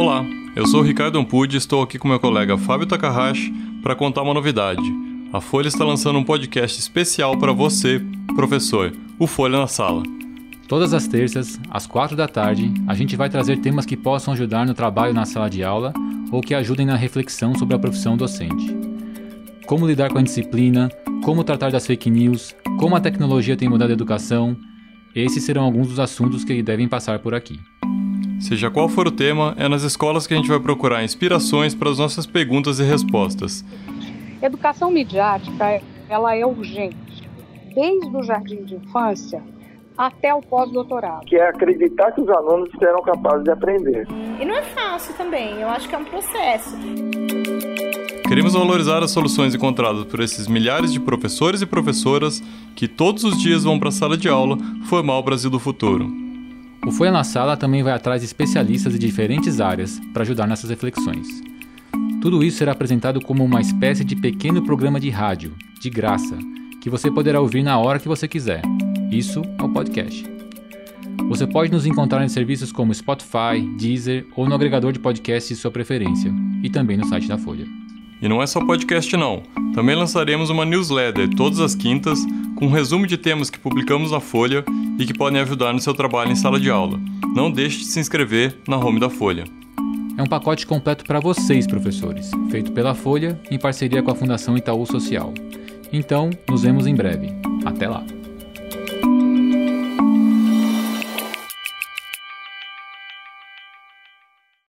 Olá, eu sou Ricardo Ampudi e estou aqui com meu colega Fábio Takahashi para contar uma novidade. A Folha está lançando um podcast especial para você, professor, o Folha na Sala. Todas as terças, às quatro da tarde, a gente vai trazer temas que possam ajudar no trabalho na sala de aula ou que ajudem na reflexão sobre a profissão docente. Como lidar com a disciplina, como tratar das fake news, como a tecnologia tem mudado a educação, esses serão alguns dos assuntos que devem passar por aqui. Seja qual for o tema, é nas escolas que a gente vai procurar inspirações para as nossas perguntas e respostas. Educação midiática, ela é urgente. Desde o jardim de infância até o pós-doutorado. Que é acreditar que os alunos serão capazes de aprender. E não é fácil também, eu acho que é um processo. Queremos valorizar as soluções encontradas por esses milhares de professores e professoras que todos os dias vão para a sala de aula formar o Brasil do futuro. O Folha na Sala também vai atrás de especialistas de diferentes áreas para ajudar nessas reflexões. Tudo isso será apresentado como uma espécie de pequeno programa de rádio, de graça, que você poderá ouvir na hora que você quiser. Isso é o podcast. Você pode nos encontrar em serviços como Spotify, Deezer ou no agregador de podcasts de sua preferência, e também no site da Folha. E não é só podcast não. Também lançaremos uma newsletter todas as quintas com um resumo de temas que publicamos na Folha e que podem ajudar no seu trabalho em sala de aula. Não deixe de se inscrever na home da Folha. É um pacote completo para vocês, professores, feito pela Folha em parceria com a Fundação Itaú Social. Então, nos vemos em breve. Até lá!